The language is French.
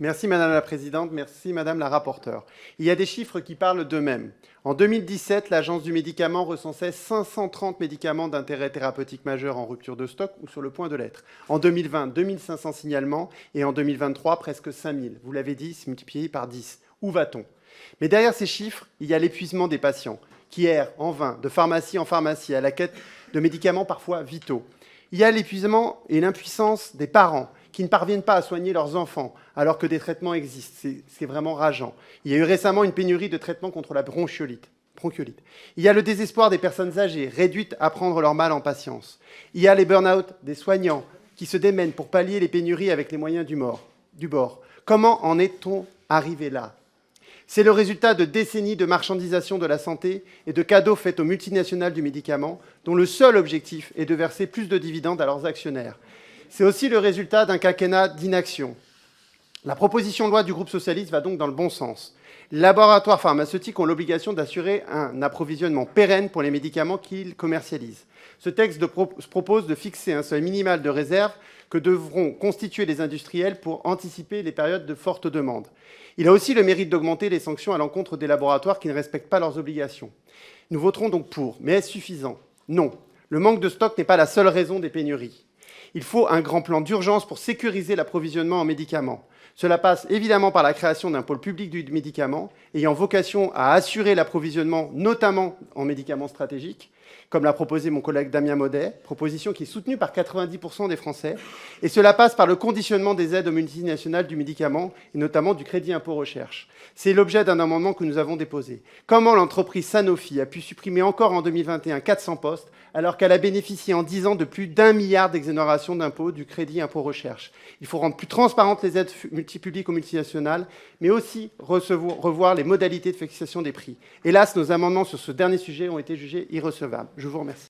Merci Madame la Présidente, merci Madame la rapporteure. Il y a des chiffres qui parlent d'eux-mêmes. En 2017, l'Agence du médicament recensait 530 médicaments d'intérêt thérapeutique majeur en rupture de stock ou sur le point de l'être. En 2020, 2500 signalements et en 2023, presque 5000. Vous l'avez dit, c'est multiplié par 10. Où va-t-on? Mais derrière ces chiffres, il y a l'épuisement des patients qui errent en vain de pharmacie en pharmacie à la quête de médicaments parfois vitaux. Il y a l'épuisement et l'impuissance des parents qui ne parviennent pas à soigner leurs enfants alors que des traitements existent. C'est vraiment rageant. Il y a eu récemment une pénurie de traitements contre la bronchiolite. bronchiolite. Il y a le désespoir des personnes âgées, réduites à prendre leur mal en patience. Il y a les burn-out des soignants qui se démènent pour pallier les pénuries avec les moyens du, du bord. Comment en est-on arrivé là? C'est le résultat de décennies de marchandisation de la santé et de cadeaux faits aux multinationales du médicament, dont le seul objectif est de verser plus de dividendes à leurs actionnaires. C'est aussi le résultat d'un quinquennat d'inaction. La proposition de loi du groupe socialiste va donc dans le bon sens. Les laboratoires pharmaceutiques ont l'obligation d'assurer un approvisionnement pérenne pour les médicaments qu'ils commercialisent. Ce texte propose de fixer un seuil minimal de réserve que devront constituer les industriels pour anticiper les périodes de forte demande. Il a aussi le mérite d'augmenter les sanctions à l'encontre des laboratoires qui ne respectent pas leurs obligations. Nous voterons donc pour. Mais est-ce suffisant? Non. Le manque de stock n'est pas la seule raison des pénuries. Il faut un grand plan d'urgence pour sécuriser l'approvisionnement en médicaments. Cela passe évidemment par la création d'un pôle public du médicament ayant vocation à assurer l'approvisionnement, notamment en médicaments stratégiques, comme l'a proposé mon collègue Damien Maudet, proposition qui est soutenue par 90% des Français. Et cela passe par le conditionnement des aides aux multinationales du médicament, et notamment du crédit impôt recherche. C'est l'objet d'un amendement que nous avons déposé. Comment l'entreprise Sanofi a pu supprimer encore en 2021 400 postes, alors qu'elle a bénéficié en 10 ans de plus d'un milliard d'exonérations d'impôts du crédit impôt recherche? Il faut rendre plus transparentes les aides multipubliques aux multinationales, mais aussi revoir les modalités de fixation des prix. Hélas, nos amendements sur ce dernier sujet ont été jugés irrecevables. Je vous remercie.